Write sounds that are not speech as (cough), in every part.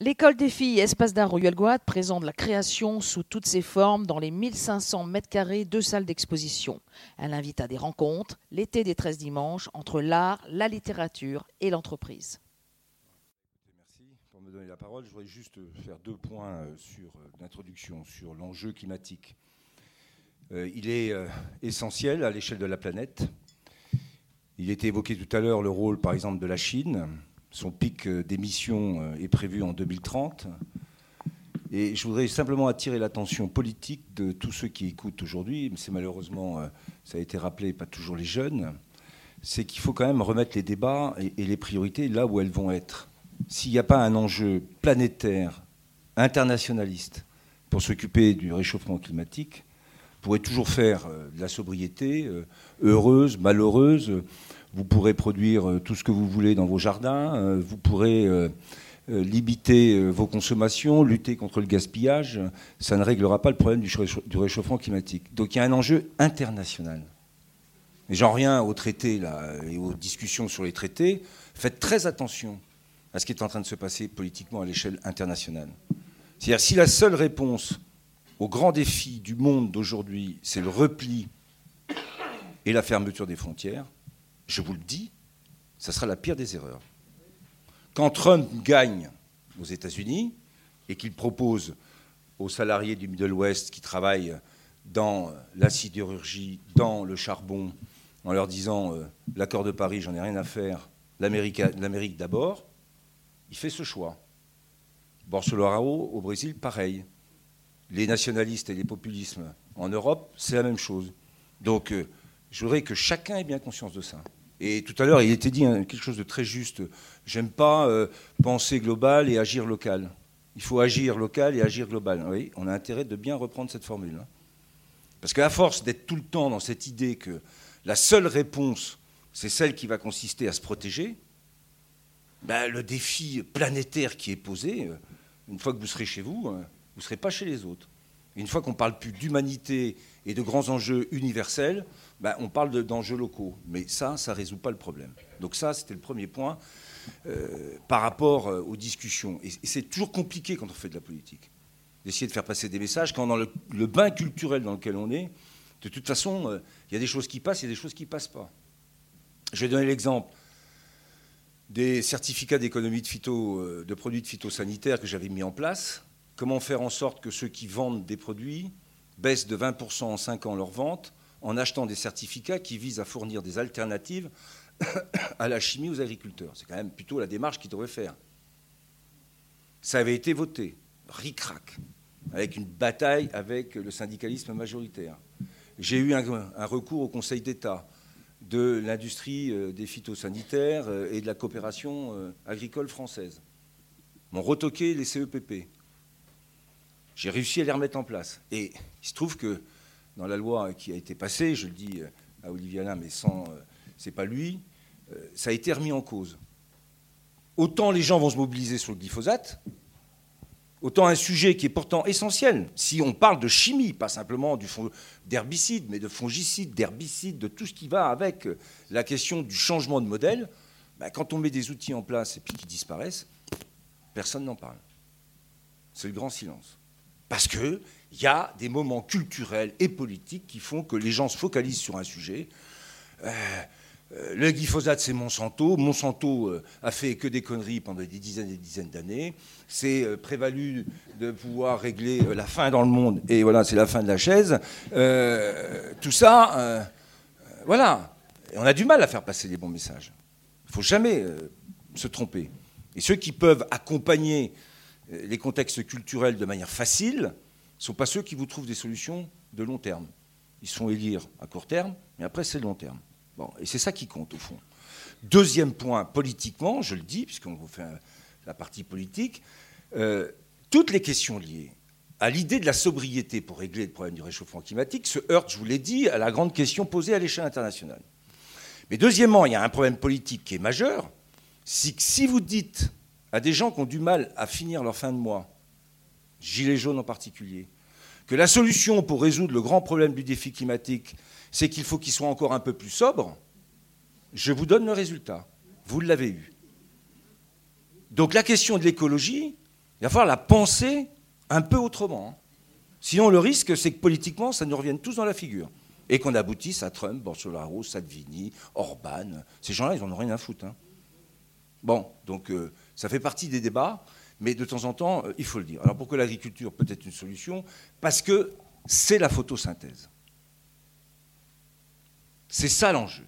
L'école des filles Espace d'art Royal présente la création sous toutes ses formes dans les 1500 mètres carrés de salles d'exposition. Elle invite à des rencontres, l'été des 13 dimanches, entre l'art, la littérature et l'entreprise. Merci pour me donner la parole. Je voudrais juste faire deux points euh, sur l'introduction, euh, sur l'enjeu climatique. Euh, il est essentiel à l'échelle de la planète. Il était évoqué tout à l'heure le rôle, par exemple, de la Chine son pic euh, d'émissions euh, est prévu en 2030. Et je voudrais simplement attirer l'attention politique de tous ceux qui écoutent aujourd'hui, mais c'est malheureusement, euh, ça a été rappelé, pas toujours les jeunes, c'est qu'il faut quand même remettre les débats et, les priorités là où elles vont être. S'il n'y a pas un enjeu planétaire, internationaliste, pour s'occuper du réchauffement climatique, pourrez toujours faire de la sobriété, heureuse, malheureuse, vous pourrez produire euh, tout ce que vous voulez dans vos jardins, euh, vous pourrez euh, limiter vos consommations, lutter contre le gaspillage. Ça ne réglera pas le problème du réchauffement climatique. Donc il y a un enjeu international. Mais j'en reviens aux traités là, et aux discussions sur les traités. Faites très attention à ce qui est en train de se passer politiquement à l'échelle internationale. C'est-à-dire si la seule réponse aux grands défis du monde d'aujourd'hui, c'est le repli et la fermeture des frontières, je vous le dis, ça sera la pire des erreurs. Quand Trump gagne aux États-Unis et qu'il propose aux salariés du Middle West qui travaillent dans la sidérurgie, dans le charbon, en leur disant euh, l'accord de Paris, j'en ai rien à faire, l'Amérique d'abord, il fait ce choix. Bolsonaro au Brésil, pareil. Les nationalistes et les populismes en Europe, c'est la même chose. Donc, euh, je voudrais que chacun ait bien conscience de ça. Et tout à l'heure, il était dit hein, quelque chose de très juste. J'aime pas euh, penser global et agir local. Il faut agir local et agir global. Oui, on a intérêt de bien reprendre cette formule. Hein. Parce qu'à force d'être tout le temps dans cette idée que la seule réponse, c'est celle qui va consister à se protéger, ben, le défi planétaire qui est posé, euh, une fois que vous serez chez vous, euh, vous ne serez pas chez les autres. Une fois qu'on parle plus d'humanité et de grands enjeux universels, ben, on parle d'enjeux locaux. Mais ça, ça ne résout pas le problème. Donc ça, c'était le premier point euh, par rapport euh, aux discussions. Et, c'est toujours compliqué quand on fait de la politique, d'essayer de faire passer des messages, quand dans le, bain culturel dans lequel on est, de toute façon, euh, il y a des choses qui passent, il y a des choses qui ne passent pas. Je vais donner l'exemple des certificats d'économie de, de produits de phytosanitaires que j'avais mis en place. Comment faire en sorte que ceux qui vendent des produits baissent de 20% en 5 ans leur vente en achetant des certificats qui visent à fournir des alternatives (coughs) à la chimie aux agriculteurs? C'est quand même plutôt la démarche qu'ils devraient faire. Ça avait été voté, ric-rac, avec une bataille avec le syndicalisme majoritaire. J'ai eu un, recours au Conseil d'État de l'industrie euh, des phytosanitaires euh, et de la coopération euh, agricole française. M'ont retoqué les CEPP. J'ai réussi à les remettre en place. Et il se trouve que dans la loi qui a été passée, je le dis euh, à Olivier Alain, mais sans, euh, c'est pas lui, euh, ça a été remis en cause. Autant les gens vont se mobiliser sur le glyphosate, autant un sujet qui est pourtant essentiel. Si on parle de chimie, pas simplement d'herbicide, mais de fongicide, d'herbicide, de tout ce qui va avec la question du changement de modèle, bah, quand on met des outils en place et puis qu'ils disparaissent, personne n'en parle. C'est le grand silence. Parce qu'il y a des moments culturels et politiques qui font que les gens se focalisent sur un sujet. Euh, euh, le glyphosate, c'est Monsanto. Monsanto euh, a fait que des conneries pendant des dizaines et des dizaines d'années. C'est prévalu de pouvoir régler la faim dans le monde. Et voilà, c'est la fin de la chaise. tout ça, voilà. On a du mal à faire passer les bons messages. Il ne faut jamais se tromper. Et ceux qui peuvent accompagner les contextes culturels de manière facile ne sont pas ceux qui vous trouvent des solutions de long terme. Ils sont élire à court terme, mais après c'est long terme. Bon, et c'est ça qui compte au fond. Deuxième point, politiquement, je le dis, puisqu'on vous fait la partie politique, euh, toutes les questions liées à l'idée de la sobriété pour régler le problème du réchauffement climatique se heurtent, je vous l'ai dit, à la grande question posée à l'échelle internationale. Mais deuxièmement, il y a un problème politique qui est majeur, c'est que si vous dites à des gens qui ont du mal à finir leur fin de mois, gilets jaunes en particulier, que la solution pour résoudre le grand problème du défi climatique, c'est qu'il faut qu'ils soient encore un peu plus sobres, je vous donne le résultat. Vous l'avez eu. Donc la question de l'écologie, Il va falloir la penser un peu autrement. Hein. Sinon, le risque, c'est que politiquement, ça nous revienne tous dans la figure. Et qu'on aboutisse à Trump, Bolsonaro, Salvini, Orban. Ces gens-là, ils n'en ont rien à foutre. Hein. Bon, donc euh, ça fait partie des débats, mais de temps en temps, euh, il faut le dire. Alors pourquoi l'agriculture peut être une solution? Parce que c'est la photosynthèse. C'est ça l'enjeu.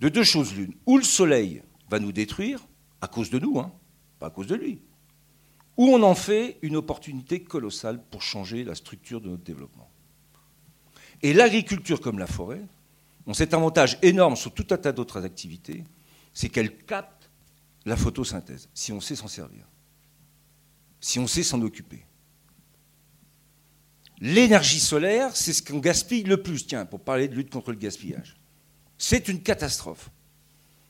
De deux choses l'une. Ou le soleil va nous détruire, à cause de nous, hein, pas à cause de lui. Ou on en fait une opportunité colossale pour changer la structure de notre développement. Et l'agriculture comme la forêt ont cet avantage énorme sur tout un tas d'autres activités, c'est qu'elle capte la photosynthèse, si on sait s'en servir, si on sait s'en occuper. L'énergie solaire, c'est ce qu'on gaspille le plus, tiens, pour parler de lutte contre le gaspillage. C'est une catastrophe.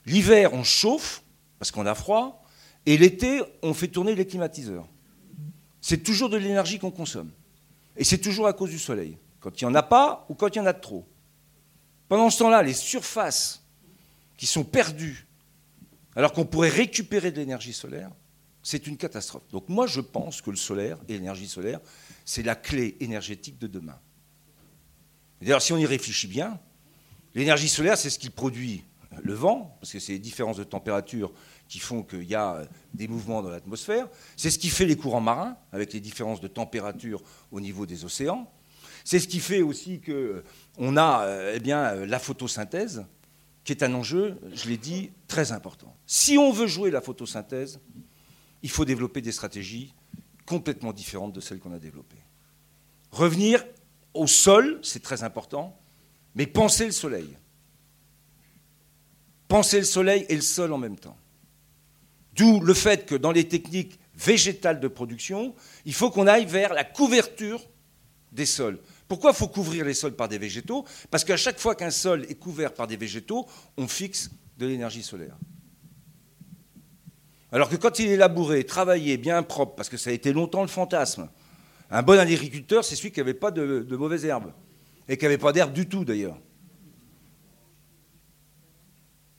L'hiver, on chauffe, parce qu'on a froid, et l'été, on fait tourner les climatiseurs. C'est toujours de l'énergie qu'on consomme. Et c'est toujours à cause du soleil, quand il n'y en a pas ou quand il y en a trop. Pendant ce temps-là, les surfaces qui sont perdues alors qu'on pourrait récupérer de l'énergie solaire, c'est une catastrophe. Donc moi, je pense que le solaire et l'énergie solaire, c'est la clé énergétique de demain. D'ailleurs, si on y réfléchit bien, l'énergie solaire, c'est ce qui produit le vent, parce que c'est les différences de température qui font qu'il y a des mouvements dans l'atmosphère. C'est ce qui fait les courants marins, avec les différences de température au niveau des océans. C'est ce qui fait aussi qu'on a euh, eh bien, la photosynthèse, qui est un enjeu, je l'ai dit, très important. Si on veut jouer la photosynthèse, il faut développer des stratégies complètement différentes de celles qu'on a développées. Revenir au sol, c'est très important, mais penser le soleil. Penser le soleil et le sol en même temps. D'où le fait que dans les techniques végétales de production, il faut qu'on aille vers la couverture des sols. Pourquoi faut couvrir les sols par des végétaux? Parce qu'à chaque fois qu'un sol est couvert par des végétaux, on fixe de l'énergie solaire. Alors que quand il est labouré, travaillé, bien propre, parce que ça a été longtemps le fantasme, un bon agriculteur, c'est celui qui n'avait pas de, mauvaises herbes, et qui n'avait pas d'herbe du tout d'ailleurs.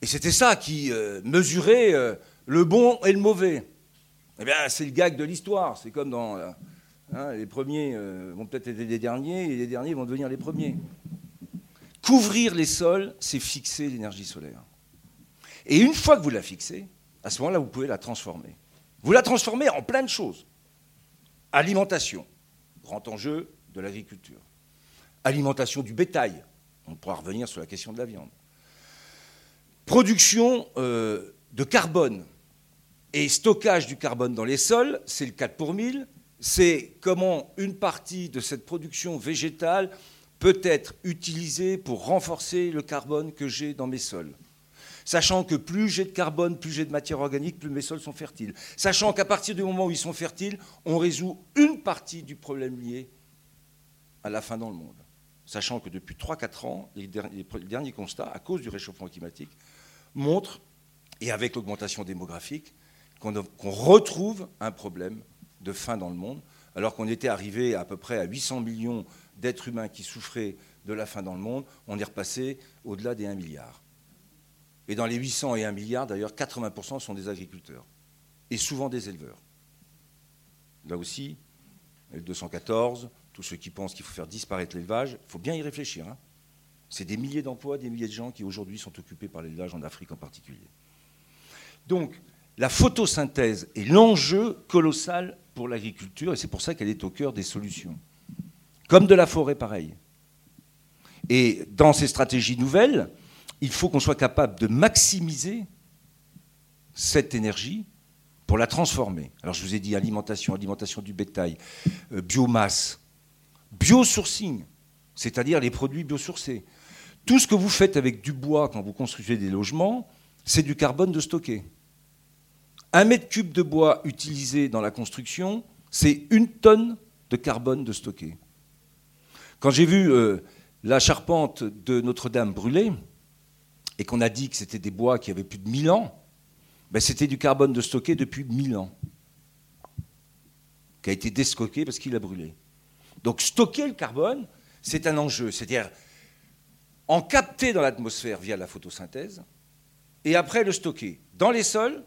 Et c'était ça qui euh, mesurait euh, le bon et le mauvais. Eh bien, c'est le gag de l'histoire. C'est comme dans euh, Hein, les premiers euh, vont peut-être être les derniers et les derniers vont devenir les premiers. Couvrir les sols, c'est fixer l'énergie solaire. Et une fois que vous la fixez, à ce moment-là, vous pouvez la transformer. Vous la transformez en plein de choses. Alimentation, grand enjeu de l'agriculture. Alimentation du bétail, on pourra revenir sur la question de la viande. Production euh, de carbone et stockage du carbone dans les sols, c'est le 4 pour 1000, c'est comment une partie de cette production végétale peut être utilisée pour renforcer le carbone que j'ai dans mes sols. Sachant que plus j'ai de carbone, plus j'ai de matière organique, plus mes sols sont fertiles. Sachant qu'à partir du moment où ils sont fertiles, on résout une partie du problème lié à la faim dans le monde. Sachant que depuis 3-4 ans, les derniers constats, à cause du réchauffement climatique, montrent, et avec l'augmentation démographique, qu'on retrouve un problème de faim dans le monde, alors qu'on était arrivé à, peu près à 800 millions d'êtres humains qui souffraient de la faim dans le monde, on est repassé au-delà des 1 milliard. Et dans les 800 et 1 milliard, d'ailleurs, 80% sont des agriculteurs, et souvent des éleveurs. Là aussi, le 214, tous ceux qui pensent qu'il faut faire disparaître l'élevage, il faut bien y réfléchir. Hein. C'est des milliers d'emplois, des milliers de gens qui aujourd'hui sont occupés par l'élevage en Afrique en particulier. Donc, la photosynthèse est l'enjeu colossal pour l'agriculture et c'est pour ça qu'elle est au cœur des solutions. Comme de la forêt, pareil. Et dans ces stratégies nouvelles, il faut qu'on soit capable de maximiser cette énergie pour la transformer. Alors je vous ai dit alimentation, alimentation du bétail, euh, biomasse, biosourcing, c'est-à-dire les produits biosourcés. Tout ce que vous faites avec du bois quand vous construisez des logements, c'est du carbone de stocké. Un mètre cube de bois utilisé dans la construction, c'est une tonne de carbone de stocké. Quand j'ai vu euh, la charpente de Notre-Dame brûlée, et qu'on a dit que c'était des bois qui avaient plus de 1000 ans, ben c'était du carbone de stocké depuis 1000 ans, qui a été déstocké parce qu'il a brûlé. Donc stocker le carbone, c'est un enjeu, c'est-à-dire en capter dans l'atmosphère via la photosynthèse, et après le stocker dans les sols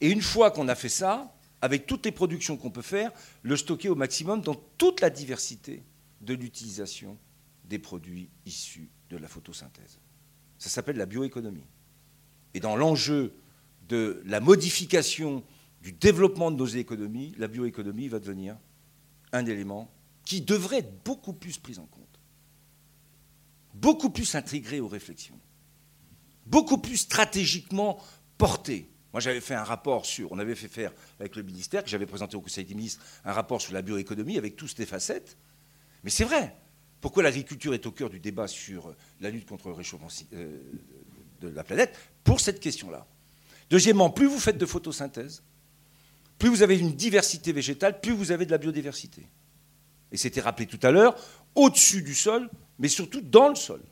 et une fois qu'on a fait ça, avec toutes les productions qu'on peut faire, le stocker au maximum dans toute la diversité de l'utilisation des produits issus de la photosynthèse. Ça s'appelle la bioéconomie. Et dans l'enjeu de la modification du développement de nos économies, la bioéconomie va devenir un élément qui devrait être beaucoup plus pris en compte, beaucoup plus intégré aux réflexions, beaucoup plus stratégiquement porté. Moi, j'avais fait un rapport sur, on avait fait faire avec le ministère, que j'avais présenté au Conseil des ministres, un rapport sur la bioéconomie avec toutes ces facettes. Mais c'est vrai. Pourquoi l'agriculture est au cœur du débat sur la lutte contre le réchauffement euh, de la planète? Pour cette question-là. Deuxièmement, plus vous faites de photosynthèse, plus vous avez une diversité végétale, plus vous avez de la biodiversité. Et c'était rappelé tout à l'heure, au-dessus du sol, mais surtout dans le sol.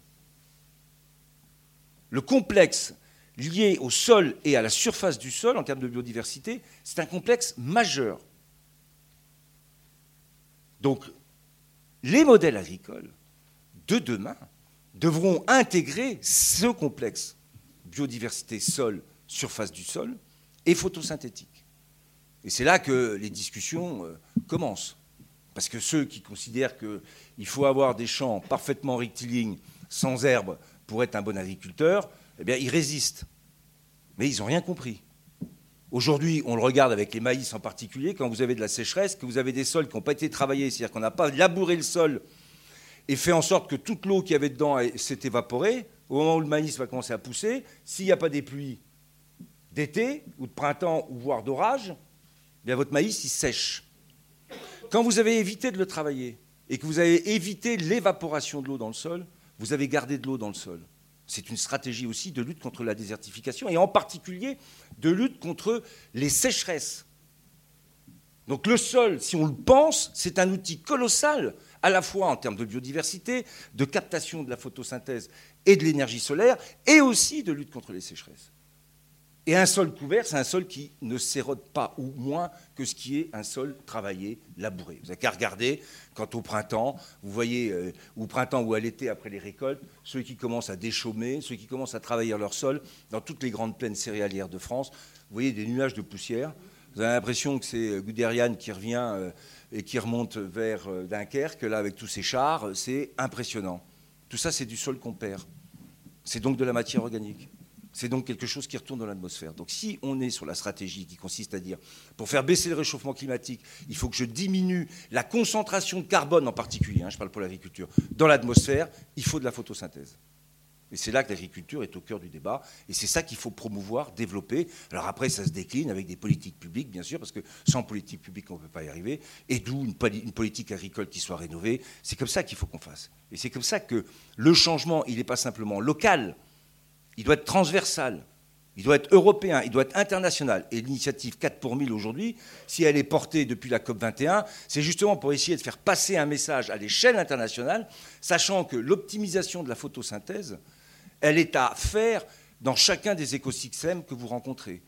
Le complexe lié au sol et à la surface du sol en termes de biodiversité, c'est un complexe majeur. Donc, les modèles agricoles de demain devront intégrer ce complexe biodiversité sol, surface du sol et photosynthétique. Et c'est là que les discussions euh, commencent. Parce que ceux qui considèrent qu'il faut avoir des champs parfaitement rectilignes, sans herbe, pour être un bon agriculteur, eh bien, ils résistent. Mais ils n'ont rien compris. Aujourd'hui, on le regarde avec les maïs en particulier, quand vous avez de la sécheresse, que vous avez des sols qui n'ont pas été travaillés, c'est-à-dire qu'on n'a pas labouré le sol et fait en sorte que toute l'eau qui y avait dedans s'est évaporée, au moment où le maïs va commencer à pousser, s'il n'y a pas des pluies d'été ou de printemps ou voire d'orage, eh bien votre maïs il sèche. Quand vous avez évité de le travailler et que vous avez évité l'évaporation de l'eau dans le sol, vous avez gardé de l'eau dans le sol. C'est une stratégie aussi de lutte contre la désertification et en particulier de lutte contre les sécheresses. Donc le sol, si on le pense, c'est un outil colossal, à la fois en termes de biodiversité, de captation de la photosynthèse et de l'énergie solaire, et aussi de lutte contre les sécheresses. Et un sol couvert, c'est un sol qui ne s'érode pas ou moins que ce qui est un sol travaillé, labouré. Vous n'avez qu'à regarder quand au printemps, vous voyez, euh, au printemps ou à l'été après les récoltes, ceux qui commencent à déchaumer, ceux qui commencent à travailler leur sol, dans toutes les grandes plaines céréalières de France, vous voyez des nuages de poussière. Vous avez l'impression que c'est euh, Guderian qui revient euh, et qui remonte vers Dunkerque, là, avec tous ses chars. C'est impressionnant. Tout ça, c'est du sol qu'on perd. C'est donc de la matière organique. C'est donc quelque chose qui retourne dans l'atmosphère. Donc si on est sur la stratégie qui consiste à dire, pour faire baisser le réchauffement climatique, il faut que je diminue la concentration de carbone en particulier, hein, je parle pour l'agriculture, dans l'atmosphère, il faut de la photosynthèse. Et c'est là que l'agriculture est au cœur du débat. Et c'est ça qu'il faut promouvoir, développer. Alors après, ça se décline avec des politiques publiques, bien sûr, parce que sans politique publique, on ne peut pas y arriver. Et d'où une, politique agricole qui soit rénovée. C'est comme ça qu'il faut qu'on fasse. Et c'est comme ça que le changement, il n'est pas simplement local, il doit être transversal, il doit être européen, il doit être international. Et l'initiative 4 pour 1000 aujourd'hui, si elle est portée depuis la COP 21, c'est justement pour essayer de faire passer un message à l'échelle internationale, sachant que l'optimisation de la photosynthèse, elle est à faire dans chacun des écosystèmes que vous rencontrez.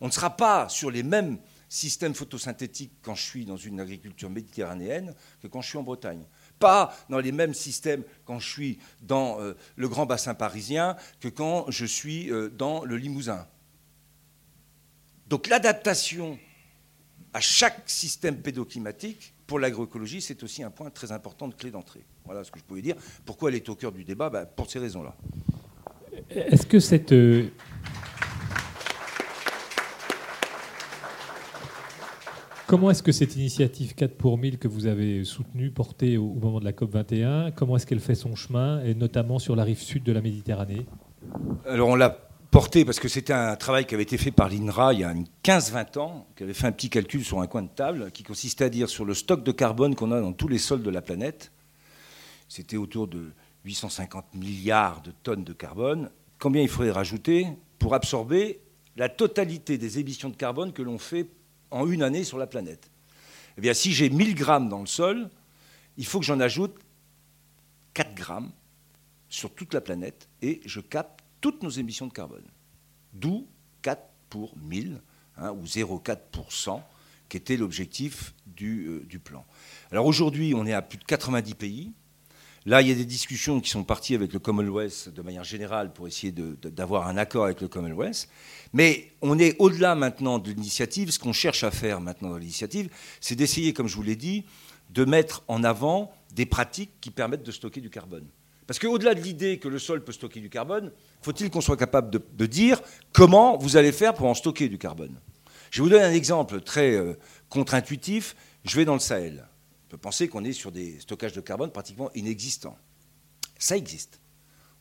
On ne sera pas sur les mêmes systèmes photosynthétiques quand je suis dans une agriculture méditerranéenne que quand je suis en Bretagne pas dans les mêmes systèmes quand je suis dans euh, le grand bassin parisien que quand je suis euh, dans le Limousin. Donc l'adaptation à chaque système pédoclimatique pour l'agroécologie, c'est aussi un point très important de clé d'entrée. Voilà ce que je pouvais dire. Pourquoi elle est au cœur du débat? Ben, Pour ces raisons-là. Est-ce que cette Comment est-ce que cette initiative 4 pour 1000 que vous avez soutenue, portée au, moment de la COP 21, comment est-ce qu'elle fait son chemin, et notamment sur la rive sud de la Méditerranée? Alors on l'a portée parce que c'était un travail qui avait été fait par l'INRA il y a 15-20 ans, qui avait fait un petit calcul sur un coin de table, qui consistait à dire sur le stock de carbone qu'on a dans tous les sols de la planète, c'était autour de 850 milliards de tonnes de carbone, combien il faudrait rajouter pour absorber la totalité des émissions de carbone que l'on fait en une année sur la planète. Eh bien, si j'ai 1000 grammes dans le sol, il faut que j'en ajoute 4 grammes sur toute la planète et je capte toutes nos émissions de carbone. D'où 4 pour 1000, hein, ou 0,4%, qui était l'objectif euh, du, plan. Alors aujourd'hui, on est à plus de 90 pays. Là, il y a des discussions qui sont parties avec le Commonwealth de manière générale pour essayer d'avoir un accord avec le Commonwealth. Mais on est au-delà maintenant de l'initiative. Ce qu'on cherche à faire maintenant dans l'initiative, c'est d'essayer, comme je vous l'ai dit, de mettre en avant des pratiques qui permettent de stocker du carbone. Parce qu'au-delà de l'idée que le sol peut stocker du carbone, faut-il qu'on soit capable de, dire comment vous allez faire pour en stocker du carbone? Je vais vous donner un exemple très euh, contre-intuitif. Je vais dans le Sahel. On peut penser qu'on est sur des stockages de carbone pratiquement inexistants. Ça existe.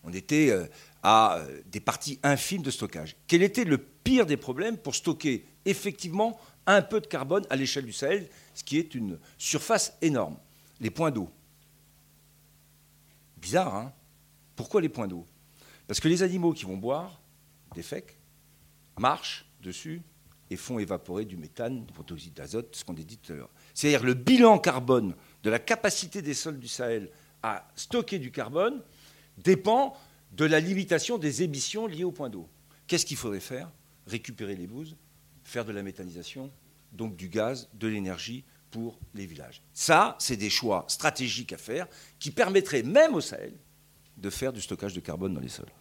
On était euh, à euh, des parties infimes de stockage. Quel était le pire des problèmes pour stocker effectivement un peu de carbone à l'échelle du Sahel, ce qui est une surface énorme? Les points d'eau. Bizarre, hein? Pourquoi les points d'eau? Parce que les animaux qui vont boire des fecs marchent dessus et font évaporer du méthane, du protoxyde d'azote, ce qu'on a dit tout à l'heure. C'est-à-dire le bilan carbone de la capacité des sols du Sahel à stocker du carbone dépend de la limitation des émissions liées aux points d'eau. Qu'est-ce qu'il faudrait faire? Récupérer les bouses, faire de la méthanisation, donc du gaz, de l'énergie pour les villages. Ça, c'est des choix stratégiques à faire qui permettraient même au Sahel de faire du stockage de carbone dans les sols.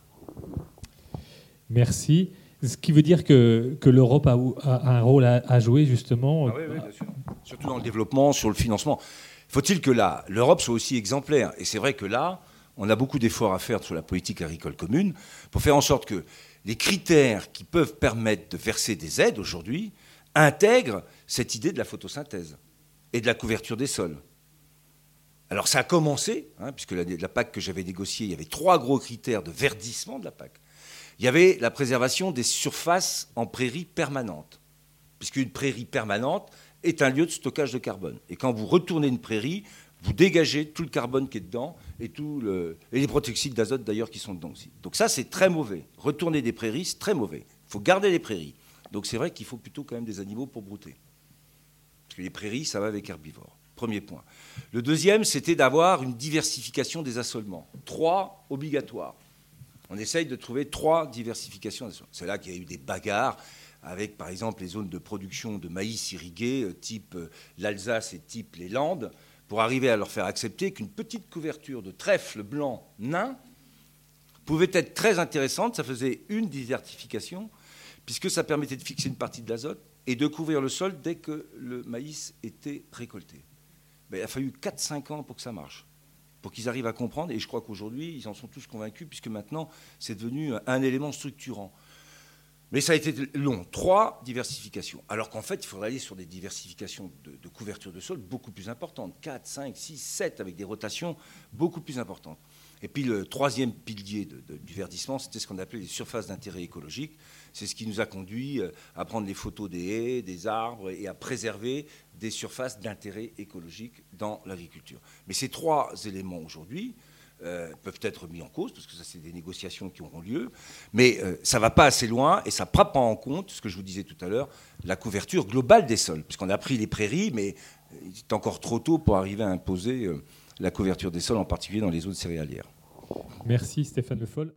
Merci. Ce qui veut dire que, que l'Europe a, un rôle à, jouer justement. Ah oui, oui, bien sûr. Surtout dans le développement, sur le financement. Faut-il que l'Europe soit aussi exemplaire? Et c'est vrai que là, on a beaucoup d'efforts à faire sur la politique agricole commune pour faire en sorte que les critères qui peuvent permettre de verser des aides aujourd'hui intègrent cette idée de la photosynthèse et de la couverture des sols. Alors ça a commencé, hein, puisque la, la PAC que j'avais négociée, il y avait trois gros critères de verdissement de la PAC. Il y avait la préservation des surfaces en prairie permanente, puisqu'une prairie permanente est un lieu de stockage de carbone. Et quand vous retournez une prairie, vous dégagez tout le carbone qui est dedans et, tout les protoxydes d'azote d'ailleurs qui sont dedans aussi. Donc ça, c'est très mauvais. Retourner des prairies, c'est très mauvais. Il faut garder les prairies. Donc c'est vrai qu'il faut plutôt quand même des animaux pour brouter. Parce que les prairies, ça va avec herbivores. Premier point. Le deuxième, c'était d'avoir une diversification des assolements. Trois obligatoires. On essaye de trouver trois diversifications. C'est là qu'il y a eu des bagarres avec, par exemple, les zones de production de maïs irrigué, euh, type euh, l'Alsace et type les Landes, pour arriver à leur faire accepter qu'une petite couverture de trèfle blanc nain pouvait être très intéressante. Ça faisait une diversification, puisque ça permettait de fixer une partie de l'azote et de couvrir le sol dès que le maïs était récolté. Ben, il a fallu 4-5 ans pour que ça marche, pour qu'ils arrivent à comprendre, et je crois qu'aujourd'hui, ils en sont tous convaincus, puisque maintenant, c'est devenu un élément structurant. Mais ça a été long. Trois diversifications. Alors qu'en fait, il faudrait aller sur des diversifications de, couverture de sol beaucoup plus importantes. 4, 5, 6, 7, avec des rotations beaucoup plus importantes. Et puis le troisième pilier du verdissement, c'était ce qu'on appelait les surfaces d'intérêt écologique. C'est ce qui nous a conduit euh, à prendre les photos des haies, des arbres et à préserver des surfaces d'intérêt écologique dans l'agriculture. Mais ces trois éléments aujourd'hui, euh, peuvent être mis en cause, parce que ça, c'est des négociations qui auront lieu, mais euh, ça ne va pas assez loin et ça ne prend pas en compte, ce que je vous disais tout à l'heure, la couverture globale des sols, puisqu'on a pris les prairies, mais il est encore trop tôt pour arriver à imposer la couverture des sols, en particulier dans les zones céréalières. Merci Stéphane Le Foll.